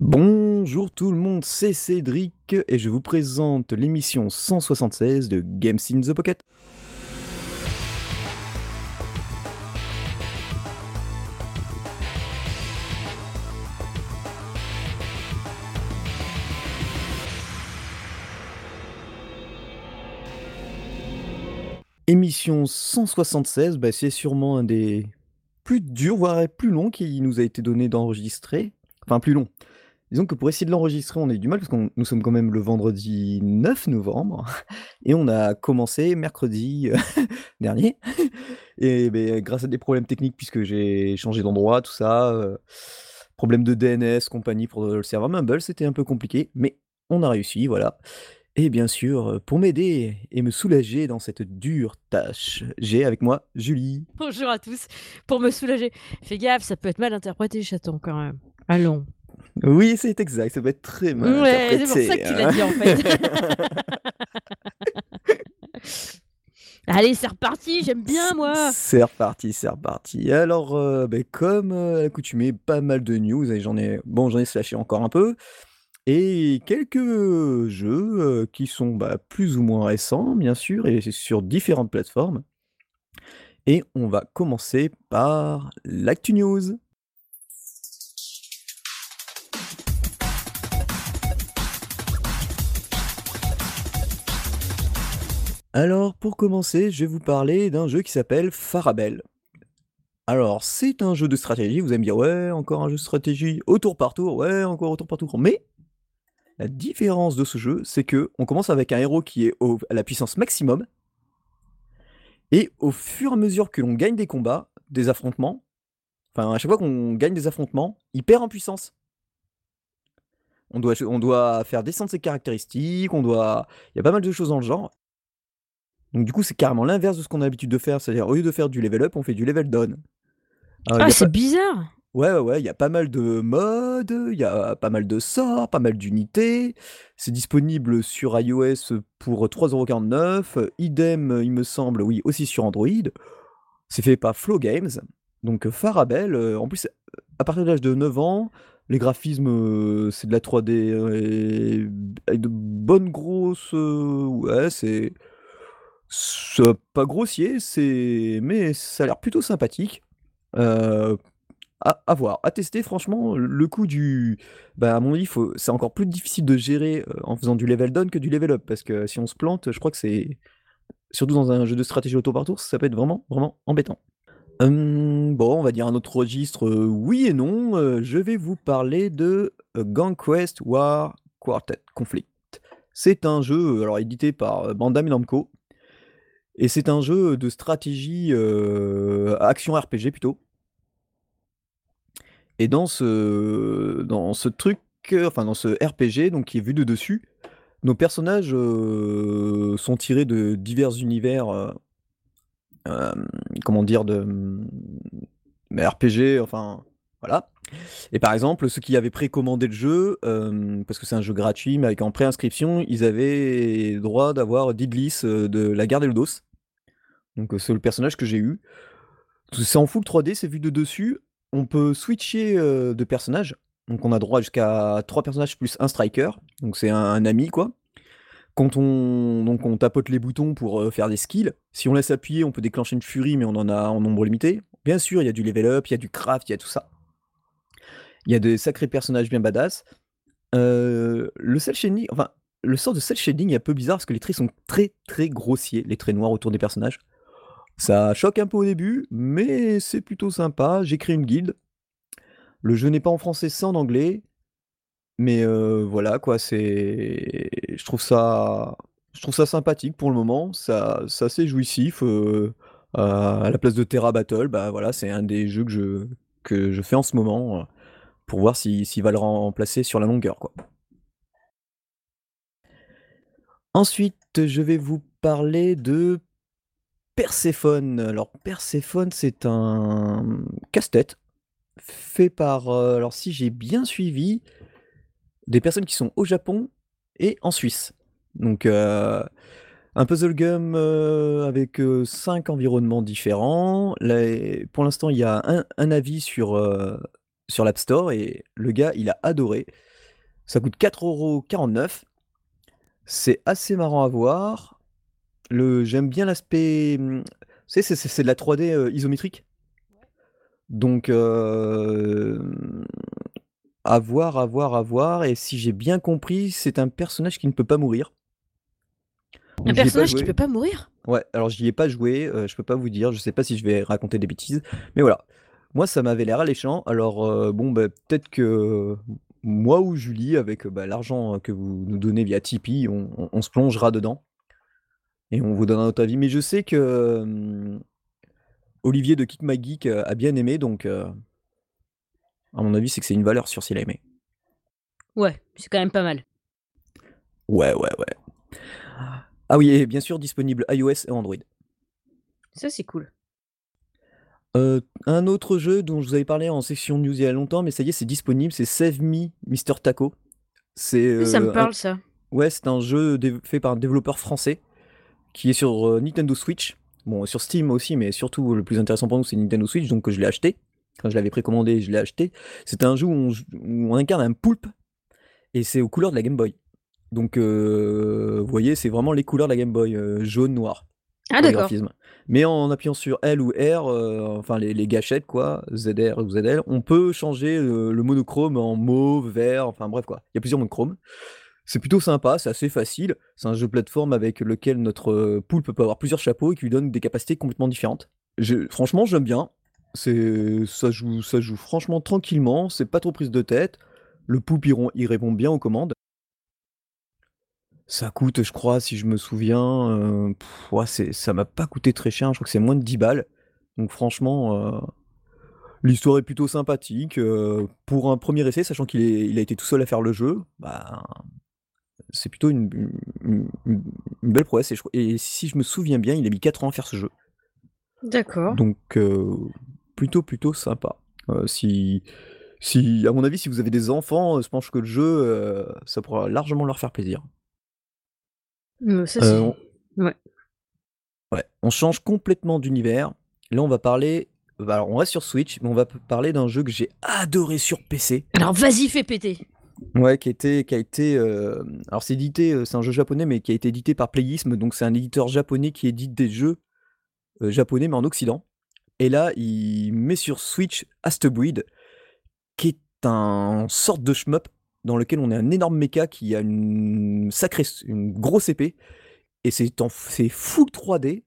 Bonjour tout le monde, c'est Cédric et je vous présente l'émission 176 de Games in the Pocket. Émission 176, bah, c'est sûrement un des plus durs, voire plus longs qui nous a été donné d'enregistrer. Enfin, plus long. Disons que pour essayer de l'enregistrer, on a eu du mal parce que nous sommes quand même le vendredi 9 novembre et on a commencé mercredi dernier. Et beh, grâce à des problèmes techniques, puisque j'ai changé d'endroit, tout ça, euh, problème de DNS, compagnie pour le serveur Mumble, c'était un peu compliqué, mais on a réussi, voilà. Et bien sûr, pour m'aider et me soulager dans cette dure tâche, j'ai avec moi Julie. Bonjour à tous. Pour me soulager, fais gaffe, ça peut être mal interprété, chaton, quand même. Allons. Oui, c'est exact, ça peut être très mal Ouais, c'est pour ça que tu l'as hein. dit, en fait. Allez, c'est reparti, j'aime bien, moi. C'est reparti, c'est reparti. Alors, heu, beh, comme, à l'accoutumée, pas mal de news et j'en ai bon, j'en ai slashé encore un peu et quelques jeux, heu, qui sont, bah, plus ou moins récents, bien sûr et sur différentes plateformes. Et on va commencer par l'actu news. Alors, pour commencer, je vais vous parler d'un jeu qui s'appelle Farabelle. Alors, c'est un jeu de stratégie, vous allez me dire: «Ouais, encore un jeu de stratégie au tour par tour, ouais, encore au tour par tour». Mais la différence de ce jeu, c'est qu'on commence avec un héros qui est à la puissance maximum et au fur et à mesure que l'on gagne des combats, des affrontements, enfin, à chaque fois qu'on gagne des affrontements, il perd en puissance. On doit on doit faire descendre ses caractéristiques, on doit il y a pas mal de choses dans le genre. Donc du coup, c'est carrément l'inverse de ce qu'on a l'habitude de faire, c'est-à-dire au lieu de faire du level up, on fait du level down. Alors il Ah, c'est pas bizarre. ouais, ouais, ouais, il y a pas mal de modes, il y a pas mal de sorts, pas mal d'unités. C'est disponible sur iOS pour 3,49 €, idem, il me semble, oui, aussi sur Android. C'est fait par Flow Games, donc Farabelle, heu, en plus, à partir de l'âge de 9 ans, les graphismes, heu, c'est de la 3D et avec de bonnes grosses, ouais, c'est c'est pas grossier, c'est mais ça a l'air plutôt sympathique. Heu, à voir, à tester franchement, le coup du bah, à mon avis, c'est encore plus difficile de gérer, heu, en faisant du level down que du level up parce que si on se plante, je crois que c'est surtout dans un jeu de stratégie au ça peut être vraiment, embêtant. Hem, bon, on va dire un autre registre, heu, oui et non, je vais vous parler de, Gang Quest War Quartet Conflict. C'est un jeu, alors édité par, Bandai Namco et c'est un jeu de stratégie, action RPG plutôt. Et dans ce dans ce truc, enfin dans ce RPG donc qui est vu de dessus, nos personnages, sont tirés de divers univers, comment dire? De, mmh, RPG, enfin voilà. Et par exemple, ceux qui avaient précommandé le jeu, parce que c'est un jeu gratuit, mais avec en préinscription, ils avaient droit d'avoir Didlis, de La Garde Eldos. Donc, heu, c'est le personnage que j'ai eu. C'est en full 3D, c'est vu de dessus. On peut switcher, heu, de personnage. Donc on a droit jusqu'à 3 personnages plus un striker, donc c'est un ami quoi. Quand on tapote les boutons pour, heu, faire des skills. Si on laisse appuyer, on peut déclencher une furie, mais on en a en nombre limité. Bien sûr, il y a du level up, il y a du craft, il y a tout ça. Il y a des sacrés personnages bien badass. Le shading, enfin, le sort de cel shading est un peu bizarre parce que les traits sont très, très grossiers, les traits noirs autour des personnages. Ça choque un peu au début, mais c'est plutôt sympa. Créé une guilde. Le jeu n'est pas en français, c'est en anglais. Mais, heu, voilà quoi, c'est je trouve ça je trouve ça sympathique pour le moment. Ça c'est assez jouissif, heu, à la place de Terra Battle, bah, voilà, c'est un des jeux que je que je fais en ce moment, heu, pour voir si s'il va le remplacer sur la longueur, quoi. Ensuite, je vais vous parler de Perséphone. Alors Perséphone, c'est un, casse-tête fait par, heu, alors si j'ai bien suivi, des personnes qui sont au Japon et en Suisse. Donc, heu, un puzzle game, heu, avec, 5 environnements différents. Pour l'instant, il y a un avis sur, sur l'App Store et le gars, il a adoré. Ça coûte 4,49€. C'est assez marrant à voir. Le j'aime bien l'aspect, mmh, tu sais, c'est de la 3D, heu, isométrique. Donc hem, à voir, à voir, à voir et si j'ai bien compris, c'est un personnage qui ne peut pas mourir. Un Donc personnage qui joué. peut pas mourir? Ouais, alors j'y ai pas joué, heu, je peux pas vous dire, je sais pas si je vais raconter des bêtises, mais voilà. Moi, ça m'avait l'air alléchant, alors, heu, bon, bah, peut-être que moi ou Julie avec, bah, l'argent que vous nous donnez via Tipeee, on on on se plongera dedans et on vous donnera notre avis. Mais je sais que, Olivier de Kick My Geek, heu, a bien aimé donc, heu à mon avis, c'est que c'est une valeur sûre s'il a aimé. Ouais, c'est quand même pas mal. Ouais, ouais, ouais. Ah oui et bien sûr disponible iOS et Android. Ça, c'est cool. Heu, un autre jeu dont je vous avais parlé en section news il y a longtemps, mais ça y est, c'est disponible, c'est Save Me Mr Taco. C'est, ça me un parle ça. ouais, c'est un jeu fait par un développeur français qui est sur, heu, Nintendo Switch. Bon, sur Steam aussi, mais surtout le plus intéressant pour nous, c'est Nintendo Switch, donc je l'ai acheté. Quand je l'avais précommandé, je l'ai acheté. C'est un jeu où on j où on incarne un poulpe et c'est aux couleurs de la Game Boy. Donc heu, vous voyez, c'est vraiment les couleurs de la Game Boy, heu, jaune, noir Ah d'accord. Mais en appuyant sur L ou R, enfin les les gâchettes quoi, ZR ou ZL, on peut changer, le monochrome en mauve, vert, enfin bref quoi. Il y a plusieurs monochromes. C'est plutôt sympa, c'est assez facile. C'est un jeu plateforme avec lequel notre, heu, poulpe peut avoir plusieurs chapeaux et qui lui donne des capacités complètement différentes. Franchement, j'aime bien. Ça joue ça joue franchement tranquillement, c'est pas trop prise de tête. Le poulpe il répond bien aux commandes. Ça coûte, je crois, si je me souviens, c'est ça m'a pas coûté très cher, je crois que c'est moins de 10 balles. Donc franchement, heu, l'histoire est plutôt sympathique, pour un 1er essai, sachant qu'il a été tout seul à faire le jeu, ben, c'est plutôt une belle prouesse et je crois et si je me souviens bien, il a mis 4 ans à faire ce jeu. D'accord. Donc heu, plutôt, plutôt sympa. Heu, si si à mon avis, si vous avez des enfants, je pense que le jeu, heu, ça pourra largement leur faire plaisir. Mmh, ça c'est on ouais. Ouais, on change complètement d'univers. Là, on va parler bah, alors on reste sur Switch, mais on va parler d'un jeu que j'ai adoré sur PC. Alors vas-y, fais péter! Ouais, qui a été, hem, alors c'est édité, heu, c'est un jeu japonais, mais qui a été édité par Playism, donc c'est un éditeur japonais qui édite des jeux, heu, japonais, mais en occident. Et là, il met sur Switch Breed, qui est un sorte de shmup dans lequel on est un énorme méca qui a une sacrée une grosse épée et c'est full 3D.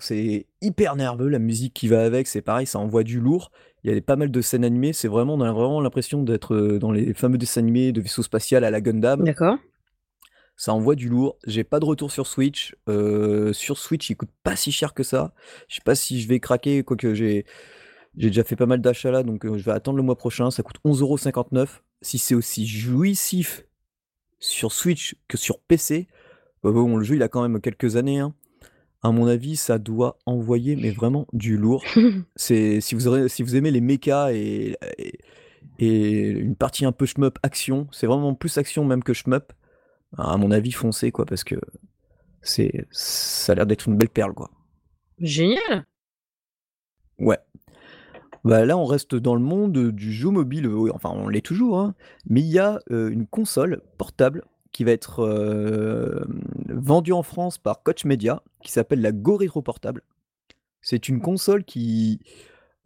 C'est hyper nerveux, la musique qui va avec, c'est pareil, ça envoie du lourd. Il y a pas mal de scènes animées, c'est vraiment on a vraiment l'impression d'être, heu, dans les fameux dessins animés de vaisseau spatial à la Gundam. D'accord. Ça envoie du lourd. J'ai pas de retour sur Switch. Heu, sur Switch, il coûte pas si cher que ça. Je sais pas si je vais craquer, quoique j'ai j'ai déjà fait pas mal d'achats là, donc heu, je vais attendre le mois prochain. Ça coûte 11,59 €. Si c'est aussi jouissif sur Switch que sur PC, bah, bon, le jeu, il a quand même quelques années, hein. À mon avis, ça doit envoyer, mais vraiment du lourd. C'est si vous aurez si vous aimez les mechas et et et une partie un peu shmup action, c'est vraiment plus action même que shmup. À mon avis, foncez quoi, parce que c'est ça a l'air d'être une belle perle, quoi. Génial! Ouais. Bah, là, on reste dans le monde, du jeu mobile, oui, enfin, on l'est toujours, hein, mais il y a, heu, une console portable qui va être, hem, vendue en France par Koch Media, qui s'appelle la Goriro Portable. C'est une console qui,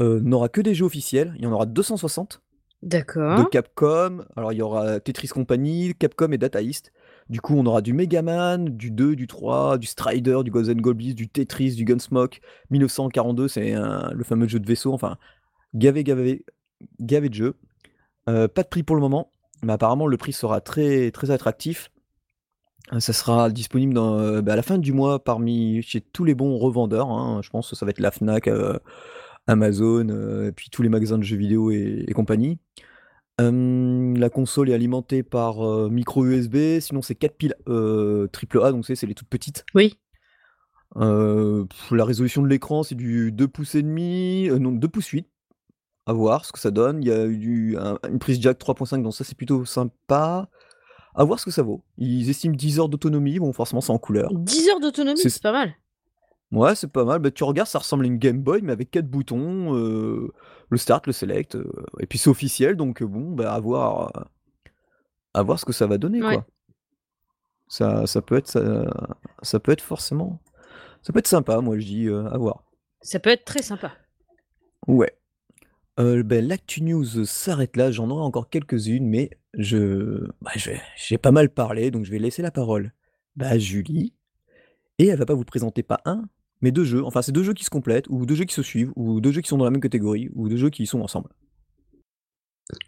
heu, n'aura que des jeux officiels. Il y en aura 260 de D'accord. Capcom. Alors, il y aura Tetris Company, Capcom et Data East. Du coup, on aura du Mega Man, du 2, du 3, du Strider, du Ghosts and Goblins, du Tetris, du Gunsmoke. 1942, c'est le fameux jeu de vaisseau, enfin, gavé, gavé, gavé de jeux. Heu, pas de prix pour le moment, mais apparemment le prix sera très, très attractif. Heu, ça sera disponible dans, heu, bah, à la fin du mois parmi chez tous les bons revendeurs, hein. Je pense que ça va être la Fnac, heu, Amazon, et puis tous les magasins de jeux vidéo et et compagnie. La console est alimentée par, micro USB, sinon c'est 4 piles, heu, triple A, donc c'est les toutes petites. Oui. La résolution de l'écran, c'est du 2 pouces et demi, non 2 pouces 8. À voir ce que ça donne. Il y a eu du un une prise jack 3.5, donc ça, c'est plutôt sympa. À voir ce que ça vaut. Ils estiment 10 heures d'autonomie, bon forcément c'est en couleur. 10 heures d'autonomie? C'est pas mal. Ouais, c'est pas mal. Bah, tu regardes, ça ressemble à une Game Boy, mais avec 4 boutons, heu, le start, le select, heu, et puis c'est officiel, donc heu, bon, bah, à voir, à voir ce que ça va donner, Ouais. quoi. Ça ça peut être ça ça peut être forcément ça peut être sympa, moi je dis, à voir. Ça peut être très sympa. Ouais. Heu, beh, l'actu news s'arrête là, j'en aurai encore quelques-unes, mais je bah, j'ai pas mal parlé, donc je vais laisser la parole, à Julie et elle va pas vous présenter pas 1, mais 2 jeux. Enfin, c'est 2 jeux qui se complètent ou 2 jeux qui se suivent ou 2 jeux qui sont dans la même catégorie ou 2 jeux qui sont ensemble.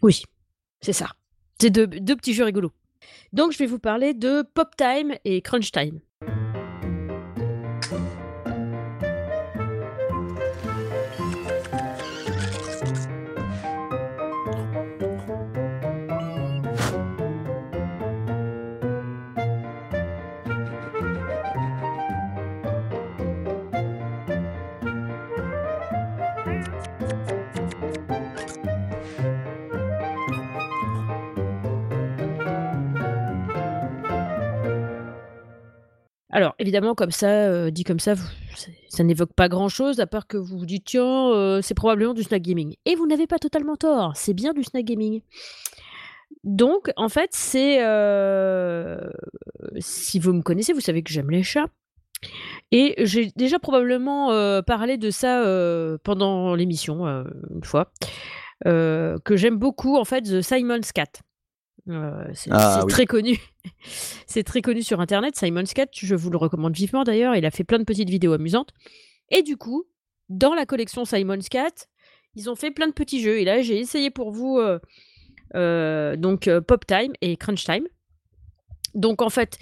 Oui, c'est ça. C'est 2 b 2 petits jeux rigolos. Donc je vais vous parler de Pop Time et Crunch Time. Alors évidemment comme ça, heu, dit comme ça, ça n'évoque pas grand-chose à part que vous vous dites: «Tiens, heu, c'est probablement du snack gaming» et vous n'avez pas totalement tort, c'est bien du snack gaming. Donc en fait, c'est, heu, si vous me connaissez, vous savez que j'aime les chats et j'ai déjà probablement, parlé de ça, pendant l'émission, une fois, que j'aime beaucoup en fait The Simon's Cat. Heu, c'est Ah oui. très connu. C'est très connu sur internet, Simon's Cat, je vous le recommande vivement d'ailleurs, il a fait plein de petites vidéos amusantes et du coup, dans la collection Simon's Cat, ils ont fait plein de petits jeux et là, j'ai essayé pour vous, heu heu, donc Pop Time et Crunch Time. Donc en fait,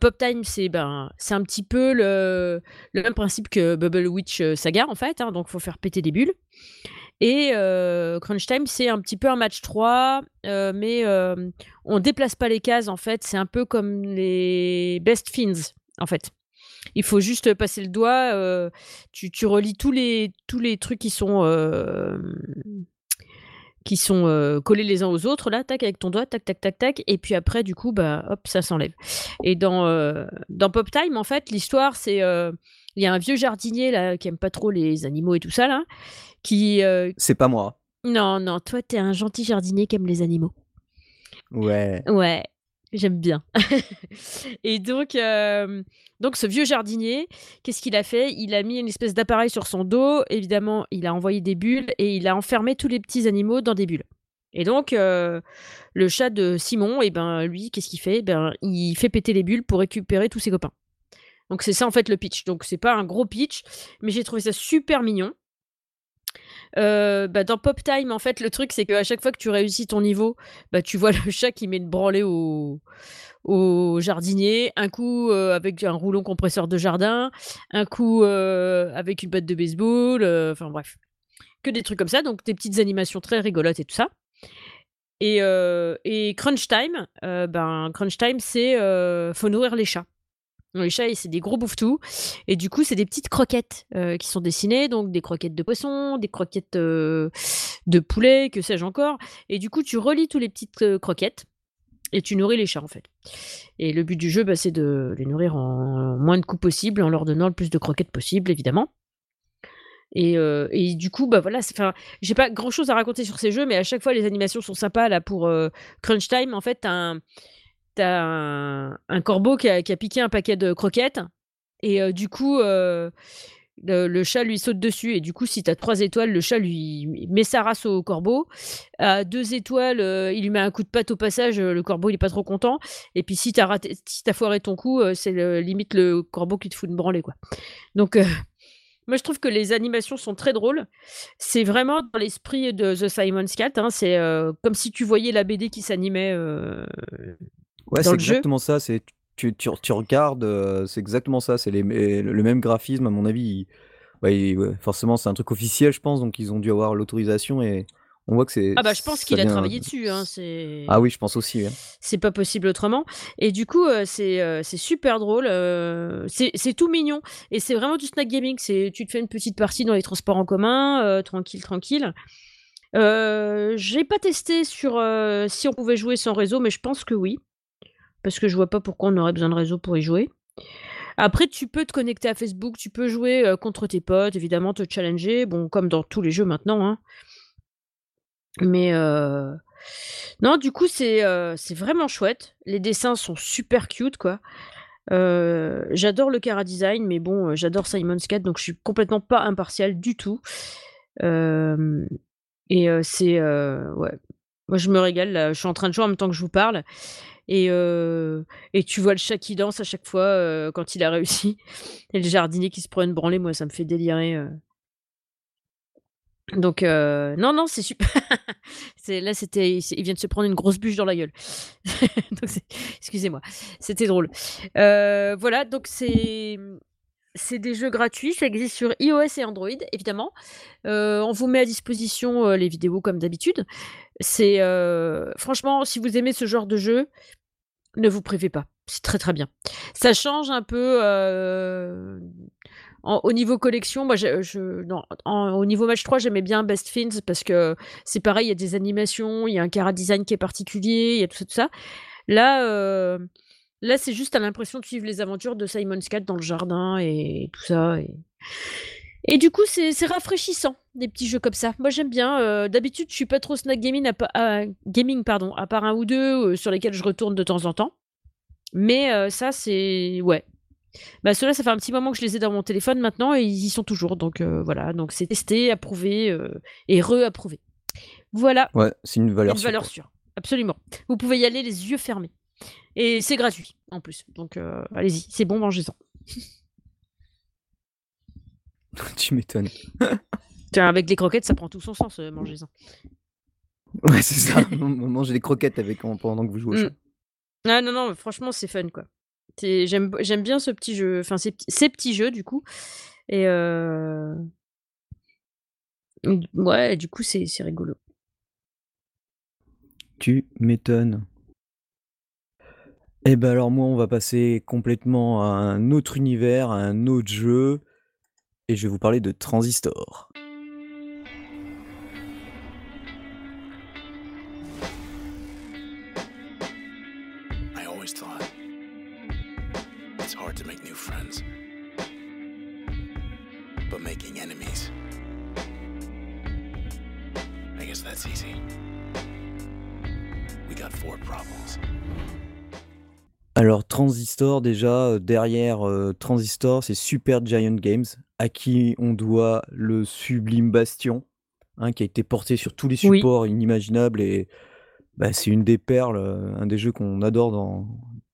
Pop Time, c'est, ben, c'est un petit peu le le même principe que Bubble Witch, Saga en fait, hein, donc faut faire péter des bulles et Crunch Time, c'est un petit peu un match 3, heu, mais hem, on déplace pas les cases en fait, c'est un peu comme les Best Fiends, en fait. Il faut juste passer le doigt, tu relis tous les tous les trucs qui sont, qui sont, collés les uns aux autres là, tac, avec ton doigt, tac, tac, tac, tac et puis après du coup, bah, hop, ça s'enlève et dans, dans Pop Time, en fait, l'histoire, c'est, il y a un vieux jardinier là, qui aime pas trop les animaux et tout ça là, qui, heu C'est pas moi. non, non, toi, tu es un gentil jardinier qui aime les animaux. Ouais. Ouais, j'aime bien et donc hem, donc ce vieux jardinier, qu'est-ce qu'il a fait? Il a mis une espèce d'appareil sur son dos, évidemment, il a envoyé des bulles et il a enfermé tous les petits animaux dans des bulles et donc heu, le chat de Simon et ben, lui, qu'est-ce qu'il fait? Ben, il fait péter les bulles pour récupérer tous ses copains. Donc c'est ça, en fait, le pitch. Donc c'est pas un gros pitch, mais j'ai trouvé ça super mignon. Heu, bah, dans Pop Time, en fait, le truc, c'est qu'à chaque fois que tu réussis ton niveau, bah, tu vois le chat qui met une branlée au au jardinier, un coup, heu, avec un rouleau compresseur de jardin, un coup, heu, avec une batte de baseball, enfin bref, que des trucs comme ça, donc des petites animations très rigolotes et tout ça et et Crunch Time, ben, Crunch Time, c'est, faut nourrir les chats. Les chats c'est des gros bouffetous. Et du coup, c'est des petites croquettes, heu, qui sont dessinées, donc des croquettes de poisson, des croquettes, heu, de poulet, que sais-je encore. Et du coup, tu relis tous les petites, heu, croquettes et tu nourris les chats, en fait. Et le but du jeu, bah, c'est de les nourrir en moins de coups possible, en leur donnant le plus de croquettes possible, évidemment. Et et du coup, bah, voilà, j'ai pas grand-chose à raconter sur ces jeux, mais à chaque fois, les animations sont sympas. Là, pour, Crunch Time, en fait, tu as un tu as un corbeau qui a piqué un paquet de croquettes et du coup, le chat lui saute dessus et du coup, si tu as 3 étoiles, le chat lui met sa race au corbeau. À 2 étoiles, il lui met un coup de patte au passage, le corbeau, il est pas trop content et puis si tu as raté si as foiré ton coup, c'est limite le corbeau qui te fout une branlée, quoi donc moi, je trouve que les animations sont très drôles. C'est vraiment dans l'esprit de The Simon's Cat, hein, c'est, comme si tu voyais la BD qui s'animait, Ouais, c'est jeu. exactement ça, c'est tu tu tu regardes, c'est exactement ça, c'est le même graphisme, à mon avis, il bah, il ouais, forcément, c'est un truc officiel, je pense, donc ils ont dû avoir l'autorisation et on voit que c'est Ah bah, je pense qu'il a travaillé dessus, hein, ah oui, je pense aussi, hein. c'est pas possible autrement et du coup, heu, c'est, super drôle, heu, c'est c'est tout mignon et c'est vraiment du snack gaming. C'est tu te fais une petite partie dans les transports en commun, tranquille, tranquille. J'ai pas testé sur, si on pouvait jouer sans réseau, mais je pense que oui, parce que je vois pas pourquoi on aurait besoin de réseau pour y jouer. Après, tu peux te connecter à Facebook, tu peux jouer, heu, contre tes potes, évidemment, te challenger, bon, comme dans tous les jeux maintenant, hein. Mais heu, non, du coup, c'est, heu, c'est vraiment chouette. Les dessins sont super cute, quoi. J'adore le chara-design, mais bon, j'adore Simon's Cat, donc je suis complètement pas impartiale du tout. Et c'est, ouais, moi je me régale là, je suis en train de jouer en même temps que je vous parle et heu et tu vois le chat qui danse à chaque fois, heu, quand il a réussi et le jardinier qui se prend une branlée, moi ça me fait délirer, heu donc non, non, c'est super là, c'était il vient de se prendre une grosse bûche dans la gueule. Excusez-moi, c'était drôle. Voilà, donc c'est, c'est des jeux gratuits, ça existe sur iOS et Android, évidemment. Heu, on vous met à disposition, heu, les vidéos comme d'habitude. C'est, heu, franchement, si vous aimez ce genre de jeu, ne vous privez pas, c'est très, très bien. Ça change un peu, au niveau collection, moi au niveau match 3, j'aimais bien Best Fiends parce que c'est pareil, il y a des animations, il y a un chara-design qui est particulier, il y a tout ça. Là, là, c'est juste as l'impression de suivre les aventures de Simon's Cat dans le jardin et tout ça et et du coup, c'est rafraîchissant, des petits jeux comme ça. Moi, j'aime bien, heu, d'habitude, je suis pas trop snack gaming à pa à gaming, pardon, à part 1 ou 2, heu, sur lesquels je retourne de temps en temps. Mais heu, ça, c'est ouais. Bah, ceux-là, ça fait un petit moment que je les ai dans mon téléphone maintenant et ils y sont toujours donc voilà, donc c'est testé, approuvé, et re-approuvé. Voilà. Ouais, c'est une valeur Une valeur sûre, absolument. Vous pouvez y aller les yeux fermés et c'est gratuit, en plus, donc heu, allez-y, c'est bon, mangez-en. Tu m'étonnes. Tiens, avec les croquettes, ça prend tout son sens, heu, mangez-en. Ouais, c'est ça, man manger des croquettes avec en pendant que vous jouez au chat. Ah non, non, franchement, c'est fun, quoi. J'aime bien ce petit jeu, enfin ces petits ces petits jeux, du coup et heu mmh, ouais, du coup, c'est rigolo. Tu m'étonnes. Et bah, alors moi, on va passer complètement à un autre univers, à un autre jeu et je vais vous parler de Transistor. Transistor déjà, heu, derrière, heu, Transistor, c'est Supergiant Games, à qui on doit le sublime Bastion, hein, qui a été porté sur tous les Oui. supports inimaginables et bah, c'est une des perles, heu, un des jeux qu'on adore dans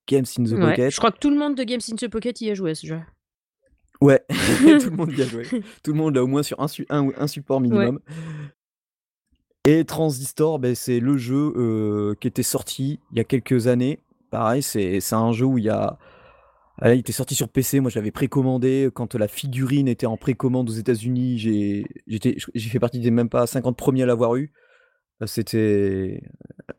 Games in the Ouais, je Pocket. crois que tout le monde de Games in the Pocket y a joué à ce jeu. Ouais, tout le monde y a joué. Tout le monde l'a au moins sur un su un ou un support Ouais. minimum. Et Transistor, beh, c'est le jeu, qui était sorti il y a quelques années. Pareil, c'est un jeu où il y a il était sorti sur PC, moi je l'avais précommandé, quand la figurine était en précommande aux États-Unis, j'ai fait partie des même pas 50 premiers à l'avoir eu. Heu, c'était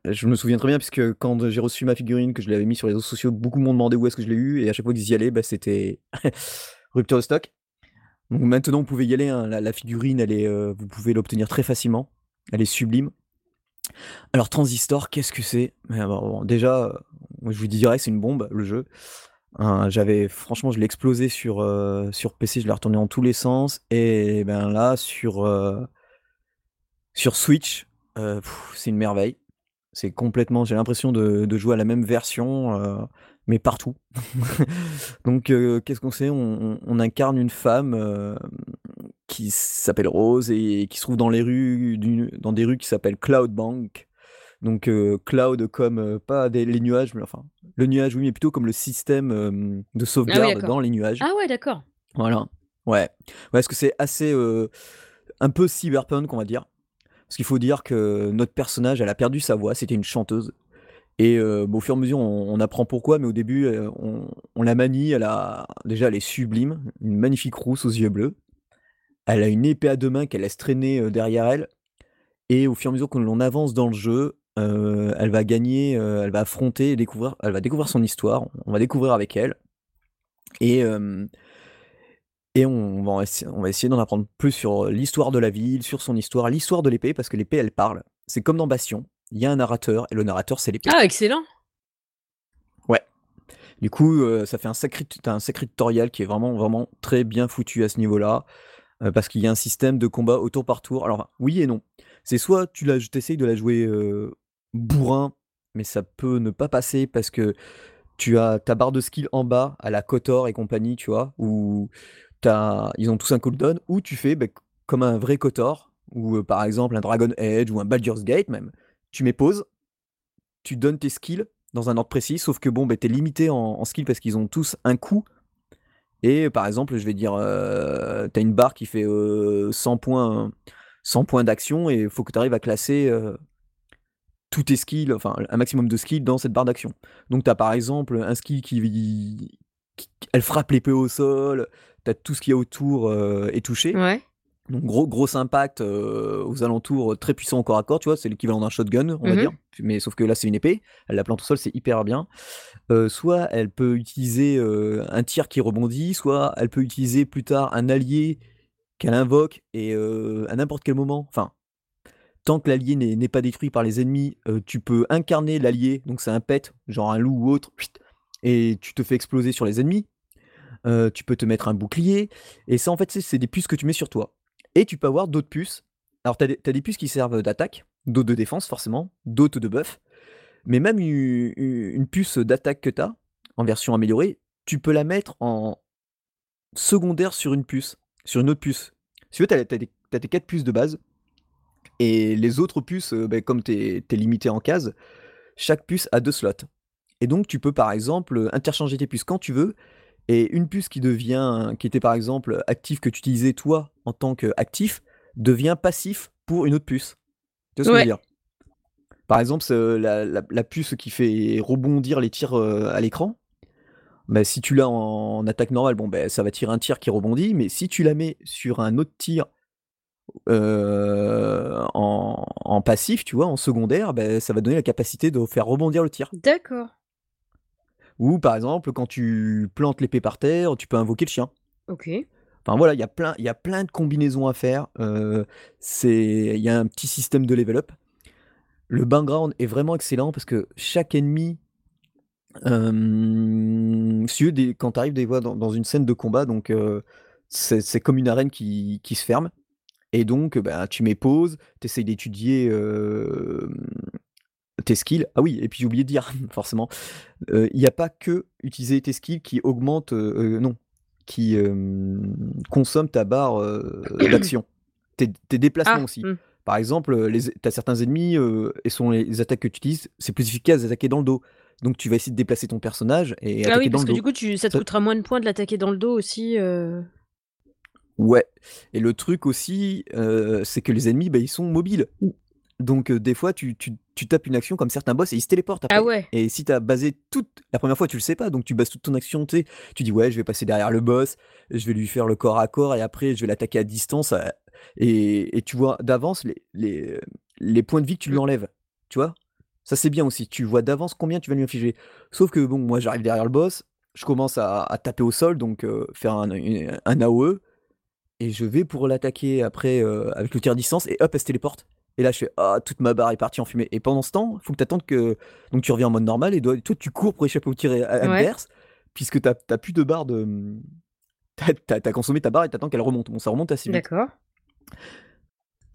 je me souviens très bien puisque quand j'ai reçu ma figurine, que je l'avais mis sur les réseaux sociaux, beaucoup m'ont demandé où est-ce que je l'ai eu et à chaque fois qu'ils y allaient, bah, c'était rupture de stock. Donc maintenant, vous pouvez y aller, hein, la figurine, heu, vous pouvez l'obtenir très facilement. Elle est sublime. Alors Transistor, qu'est-ce que c'est? Bon, déjà, moi je vous direct, c'est une bombe, le jeu. Hein, j'avais franchement, je l'ai explosé sur, sur PC, je l'ai retourné dans tous les sens et ben là, sur, Switch, c'est une merveille. C'est complètement j'ai l'impression de jouer à la même version, mais partout. Donc heu, qu'est-ce qu'on sait? On on on incarne une femme, hem, qui s'appelle Rose et qui se trouve dans les rues dans des rues qui s'appellent Cloudbank. Donc heu, cloud comme, pas des les nuages, mais enfin, le nuage oui, mais plutôt comme le système, de Ah oui, sauvegarde dans les nuages. Ah ouais, d'accord. Voilà, ouais. Ouais, parce que c'est assez, un peu cyberpunk, on va dire. Parce qu'il faut dire que notre personnage, elle a perdu sa voix, c'était une chanteuse et heu, bah, au fur et à mesure, on apprend pourquoi, mais au début, heu, on la manie, elle a déjà, elle est sublime, une magnifique rousse aux yeux bleus. Elle a une épée à 2 mains qu'elle laisse traîner, heu, derrière elle et au fur et à mesure que l'on avance dans le jeu, elle va gagner, elle va affronter découvrir elle va découvrir son histoire, on va découvrir avec elle et on va essayer d'en apprendre plus sur, l'histoire de la ville, sur son histoire, l'histoire de l'épée, parce que l'épée, elle parle. C'est comme dans Bastion, il y a un narrateur et le narrateur, c'est l'épée. Ah excellent! Ouais. Du coup, heu, ça fait un sacré un sacré tutoriel qui est vraiment, vraiment très bien foutu à ce niveau-là, heu, parce qu'il y a un système de combat au tour par tour. Alors, oui et non. C'est soit tu essayes de la jouer, heu, bourrin, mais ça peut ne pas passer parce que tu as ta barre de skill en bas à la KOTOR et compagnie, tu vois? Où ils ont tous un cooldown, ou tu fais, beh, comme un vrai KOTOR, ou, heu, par exemple un Dragon Age ou un Baldur's Gate même. Tu mets pause, tu donnes tes skills dans un ordre précis, sauf que bon, beh, tu es limité en en skills parce qu'ils ont tous un coup et par exemple, je vais dire, heu, tu as une barre qui fait, heu, 100 points 100 points d'action et il faut que tu arrives à classer, heu, tous tes skills, enfin un maximum de skills dans cette barre d'action. Donc tu as par exemple un skill qui qui elle frappe l'épée au sol, tu as tout ce qu'il y a autour, est touché. Ouais. Donc gros gros impact, heu, aux alentours, très puissant au corps à corps, tu vois? C'est l'équivalent d'un shotgun, on va Mmh dire, mais sauf que là, c'est une épée. Elle la plante au sol, c'est hyper bien. Heu, soit elle peut utiliser, un tir qui rebondit, soit elle peut utiliser plus tard un allié qu'elle invoque et à n'importe quel moment, enfin, tant que l'allié n'est pas détruit par les ennemis, tu peux incarner l'allié, donc c'est un pet, genre un loup ou autre, et tu te fais exploser sur les ennemis. Tu peux te mettre un bouclier et ça, en fait, c'est des puces que tu mets sur toi et tu peux avoir d'autres puces. Alors tu as des puces qui servent d'attaque, d'autres de défense forcément, d'autres de buff, mais même une puce d'attaque que tu as, en version améliorée, tu peux la mettre en secondaire sur une puce, sur une autre puce. Si tu veux, tu as tes 4 puces de base et les autres puces, heu, beh, comme tu es limité en cases, chaque puce a 2 slots et donc tu peux, par exemple, interchanger tes puces quand tu veux et une puce qui devient qui était par exemple active que tu utilisais toi en tant qu'actif, devient passif pour une autre puce. Tu vois ce que je veux dire? Par exemple, la la la puce qui fait rebondir les tirs, heu, à l'écran, bah, si tu l'as en attaque normale, bon, beh, ça va tirer un tir qui rebondit, mais si tu la mets sur un autre tir, heu, en en passif, tu vois, en secondaire, beh, ça va donner la capacité de faire rebondir le tir. D'accord. Ou par exemple, quand tu plantes l'épée par terre, tu peux invoquer le chien. OK. Enfin voilà, il y a plein il y a plein de combinaisons à faire, c'est il y a un petit système de level up. Le background est vraiment excellent parce que chaque ennemi, si des quand tu arrives des dans dans une scène de combat donc heu, c'est comme une arène qui qui se ferme et donc bah, tu mets pause, tu essayes d'étudier, tes skills. Ah oui et puis j'ai oublié de dire forcément, heu, il y a pas que utiliser tes skills qui augmentent, heu, non, qui, hem, consomment ta barre, d'action. Tes tes déplacements Ah! aussi. Mmh. Par exemple, tu as certains ennemis, et selon les attaques que tu utilises, c'est plus efficace d'attaquer dans le dos. Donc tu vas essayer de déplacer ton personnage et Ah oui, attaquer dans parce le que du coup, tu ça te coûtera moins de points de l'attaquer dans le dos aussi, ouais et le truc aussi, c'est que les ennemis, bah, ils sont mobiles. Donc des fois tu tu tu tapes une action comme certains boss et ils se téléportent Ah après ouais. et si tu as basé toute la première fois tu le sais pas donc tu bases toute ton action, tu tu dis: «Ouais, je vais passer derrière le boss, je vais lui faire le corps à corps et après je vais l'attaquer à distance», heu et et tu vois d'avance les les, les points de vie que tu lui Mmh. enlèves, tu vois? Ça c'est bien aussi, tu vois d'avance combien tu vas lui infliger. Sauf que bon, moi j'arrive derrière le boss, je commence à à taper au sol donc heu, faire un AOE et je vais pour l'attaquer après, heu, avec le tir à distance et hop, elle se téléporte. Et là, je fais: «Ah, toute ma barre est partie en fumée» et pendant ce temps, il faut que tu attendes que donc tu reviens en mode normal et toi, tu cours pour échapper au tir Ouais. adverse puisque tu as plus de barre de, tu as consommé ta barre et tu attends qu'elle remonte. Bon, ça remonte assez vite. D'accord.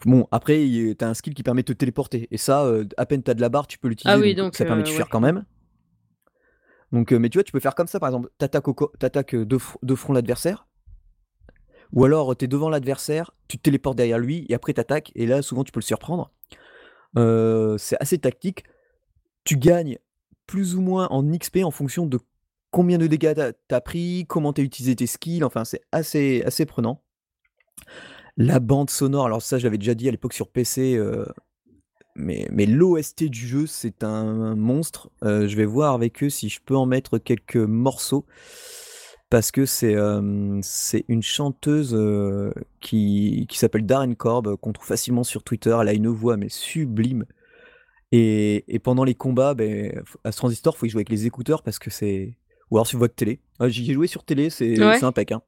Bon, après, tu as un skill qui permet de te téléporter et ça, heu, à peine tu as de la barre, tu peux Ah l'utiliser oui, donc donc ça permet de heu, fuir ouais. quand même. Donc heu, mais tu vois, tu peux faire comme ça, par exemple, tu attaques attaques, heu, de fr de front l'adversaire ou alors, tu es devant l'adversaire, tu te téléportes derrière lui et après tu attaques et là, souvent, tu peux le surprendre. Heu, c'est assez tactique. Tu gagnes plus ou moins en XP en fonction de combien de dégâts tu as pris, comment tu as utilisé tes skills, enfin, c'est assez assez prenant. La bande sonore, alors ça, j'avais déjà dit à l'époque sur PC, heu, mais l'OST du jeu, c'est un monstre. Heu, je vais voir avec eux si je peux en mettre quelques morceaux parce que c'est, c'est une chanteuse, heu, qui qui s'appelle Darren Korb, qu'on trouve facilement sur Twitter. Elle a une voix mais sublime et et pendant les combats, beh, f à ce transistor, faut y jouer avec les écouteurs parce que c'est ou alors sur votre télé. Ouais, j'y ai joué sur télé, c'est Ouais. impec, hein.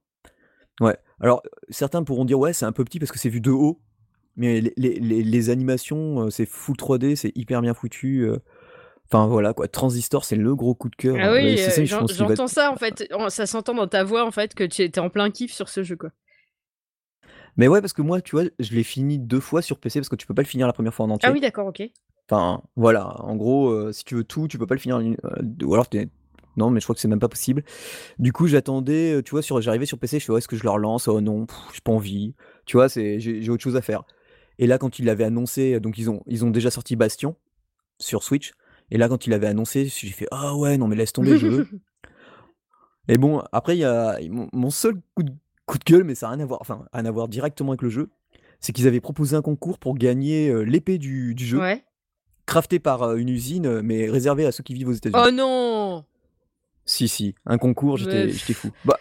Ouais. Alors, certains pourront dire: «Ouais, c'est un peu petit parce que c'est vu de haut», mais les les les les animations, c'est full 3D, c'est hyper bien foutu, Enfin voilà quoi, Transistor, c'est le gros coup de cœur. Ah euh, oui, euh, je j'entends ça en fait, ça s'entend dans ta voix en fait que tu étais en plein kiff sur ce jeu quoi. Mais ouais, parce que moi, tu vois, je l'ai fini deux fois sur PC parce que tu peux pas le finir la première fois en entier. Ah oui, d'accord, ok. Enfin, voilà, en gros, euh, si tu veux tout, tu peux pas le finir. en une- euh, ou alors, t'es- non, mais je crois que c'est même pas possible. Du coup, j'attendais, euh, tu vois, sur, j'arrivais sur PC, je fais, ouais, est-ce que je le relance? Oh non, j'ai pas envie. Tu vois, c'est, j'ai autre chose à faire. Et là, quand il l'avait annoncé, donc ils ont, ils ont déjà sorti Bastion sur Switch. Et là, quand il avait annoncé, j'ai fait, ah ouais, non, mais laisse tomber, je veux. Et bon, après, il y a mon, seul coup de, coup de gueule, mais ça n'a rien à voir, enfin, rien à voir directement avec le jeu, c'est qu'ils avaient proposé un concours pour gagner euh, l'épée du, du jeu, ouais. craftée par euh, une usine, mais réservée à ceux qui vivent aux États-Unis. Oh non Si, si, un concours, j'étais Mais- j'étais fou. Bah,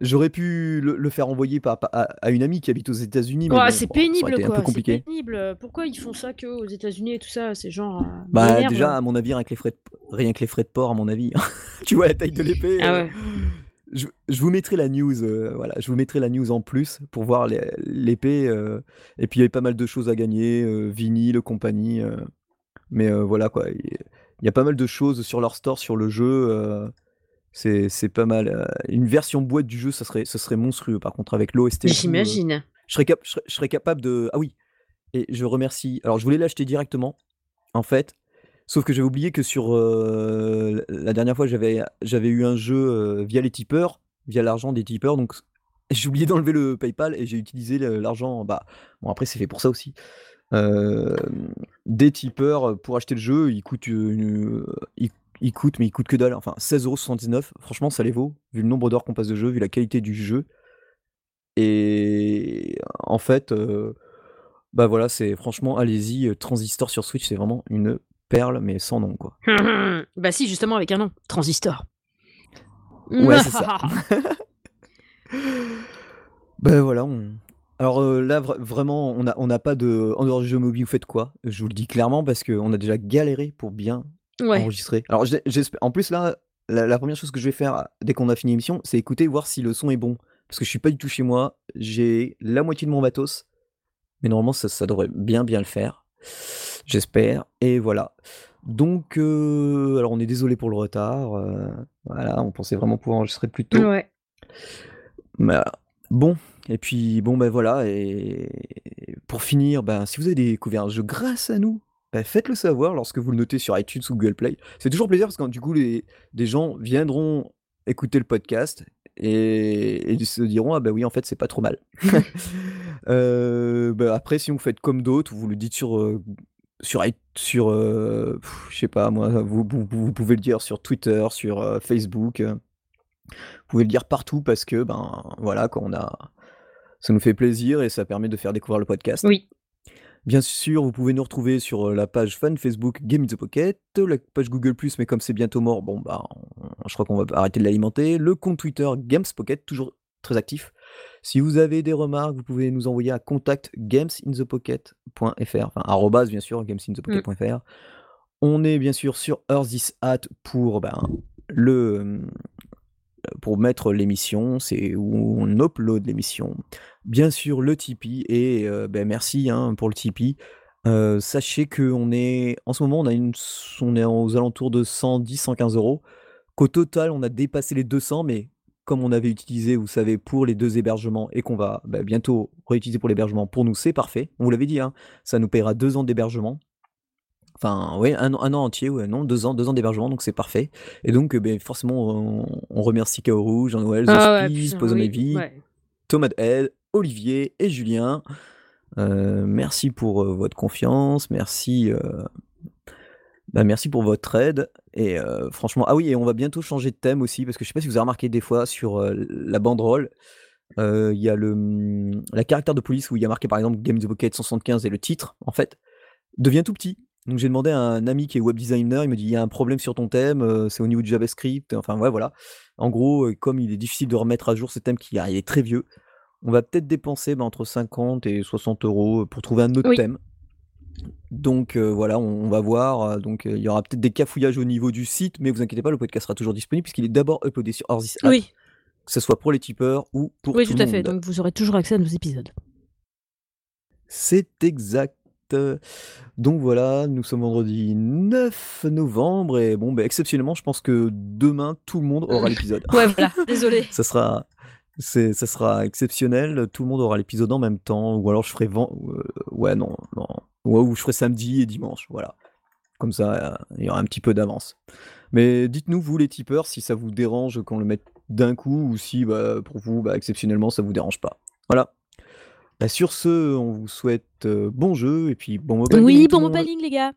j'aurais pu le, le faire envoyer par, par- à, à une amie qui habite aux États-Unis, mais Ouais, bon, c'est pénible quoi, c'est pénible. Pourquoi ils font ça que aux États-Unis et tout ça? C'est genre. euh, Bah, déjà, à mon avis, rien que les frais de, rien que les frais de port, à mon avis. tu vois la taille de l'épée. Ah euh, ouais. Je, je vous mettrai la news, euh, voilà, je vous mettrai la news en plus pour voir l'épée. euh, et puis il y avait pas mal de choses à gagner, vinyle, compagnie. mais voilà quoi, il il y a pas mal de choses sur leur store, sur le jeu. C'est c'est pas mal. euh, une version boîte du jeu, ça serait, ce serait monstrueux. Par contre, avec l'OST, euh, J'imagine. je serais, cap- je serais- je serais capable de. Ah oui, et je remercie. Alors, je voulais l'acheter directement, en fait. Sauf que j'avais oublié que sur euh, la dernière fois, j'avais j'avais eu un jeu euh, via les tipeurs, via l'argent des tipeurs. Donc, j'ai oublié d'enlever le PayPal et j'ai utilisé l'argent. Bah, bon, après, c'est fait pour ça aussi. Euh, des tipeurs pour acheter le jeu, il coûte, une, il, il coûte, mais il coûte que dalle. Enfin, 16,79€. Franchement, ça les vaut, vu le nombre d'heures qu'on passe de jeu, vu la qualité du jeu. Et en fait, euh, bah voilà, c'est franchement, allez-y, euh, Transistor sur Switch, c'est vraiment une perle, mais sans nom, quoi. bah si, justement avec un nom, Transistor. Ouais, c'est ça. Ben voilà, on... Alors euh, là, vra- vraiment, on n'a on n'a pas de... En dehors du jeu mobile, vous faites quoi? Je vous le dis clairement, parce qu'on a déjà galéré pour bien ouais. enregistrer. Alors. En plus, là, la, la première chose que je vais faire dès qu'on a fini l'émission, c'est écouter, voir si le son est bon. Parce que je suis pas du tout chez moi, j'ai la moitié de mon matos. Mais normalement, ça, ça devrait bien, bien le faire. J'espère. Et voilà. Donc, euh, alors on est désolé pour le retard. euh, voilà, on pensait vraiment pouvoir enregistrer plus tôt. Ouais. Mais voilà. Bon, et puis bon ben voilà, et pour finir, ben, si vous avez découvert un jeu grâce à nous, ben, faites-le savoir lorsque vous le notez sur iTunes ou Google Play. C'est toujours plaisir parce que du coup, les, des gens viendront écouter le podcast et, ils se diront ah ben oui en fait c'est pas trop mal. Euh, ben, après si vous faites comme d'autres, vous le dites sur euh, sur sur euh, je sais pas moi, vous, vous, vous pouvez le dire sur Twitter, sur Facebook. vous pouvez le dire partout parce que ben voilà quoi, on a ça nous fait plaisir et ça permet de faire découvrir le podcast. Oui. Bien sûr, vous pouvez nous retrouver sur la page fan Facebook Game in the Pocket, la page Google mais comme c'est bientôt mort, bon bah on- je crois qu'on va arrêter de l'alimenter, le compte Twitter Games Pocket toujours très actif. Si vous avez des remarques, vous pouvez nous envoyer à contact gamesinthepocket.fr, enfin arrobase bien sûr gamesinthepocket.fr. On est bien sûr sur Earth This Hat pour ben, le pour mettre l'émission, c'est où on upload l'émission. Bien sûr, le Tipeee, et euh, ben, merci hein, pour le Tipeee. Euh, sachez qu'on est, en ce moment, on, a une, on est aux alentours de 110, 115 euros. Qu'au total, on a dépassé les 200, mais comme on avait utilisé, vous savez, pour les deux hébergements et qu'on va ben, bientôt réutiliser pour l'hébergement, pour nous, c'est parfait. On vous l'avait dit, hein, ça nous paiera deux ans d'hébergement. Enfin, oui, un, an- un an entier, ouais, non, deux ans, deux ans d'hébergement, donc c'est parfait. Et donc, euh, ben, forcément, on, on remercie Chaos Rouge, Jean-Noël, The Ah ouais, Ivy, ouais. Thomas Head, Olivier et Julien. Euh, merci pour euh, votre confiance, merci, bah, merci pour votre aide. Et franchement, ah oui, et on va bientôt changer de thème aussi, parce que je sais pas si vous avez remarqué des fois sur la banderole, il y a le, la caractère de police où il y a marqué par exemple Game of Pocket 175 et le titre, en fait, devient tout petit. Donc j'ai demandé à un ami qui est web designer, il me dit il y a un problème sur ton thème, euh, c'est au niveau du JavaScript, enfin ouais voilà. En gros, euh, comme il est difficile de remettre à jour ce thème qui ah, il est très vieux, on va peut-être dépenser bah, entre 50 et 60 euros pour trouver un autre Oui. thème. Donc euh, voilà, on, on va voir. euh, Donc euh, il y aura peut-être des cafouillages au niveau du site, mais vous inquiétez pas, le podcast sera toujours disponible puisqu'il est d'abord uploadé sur Orzis App, Oui, que ce soit pour les tipeurs ou pour oui, tout tout le à fait. monde. Donc vous aurez toujours accès à nos épisodes. C'est exact. Donc voilà, nous sommes vendredi 9 novembre et bon, bah, exceptionnellement, je pense que demain, tout le monde aura l'épisode. Ouais, voilà, désolée. Ça sera c'est ça sera exceptionnel, tout le monde aura l'épisode en même temps ou alors je ferai ven heu, ouais, non, non, ouais, ou je ferai samedi et dimanche, voilà. Comme ça, il y aura un petit peu d'avance. Mais dites-nous, vous les tipeurs, si ça vous dérange qu'on le mette d'un coup ou si, bah, pour vous, bah, exceptionnellement, ça vous dérange pas. Voilà. Bah, sur ce, on vous souhaite, heu, bon jeu et puis bon mobiling Oui, bon mobiling les gars!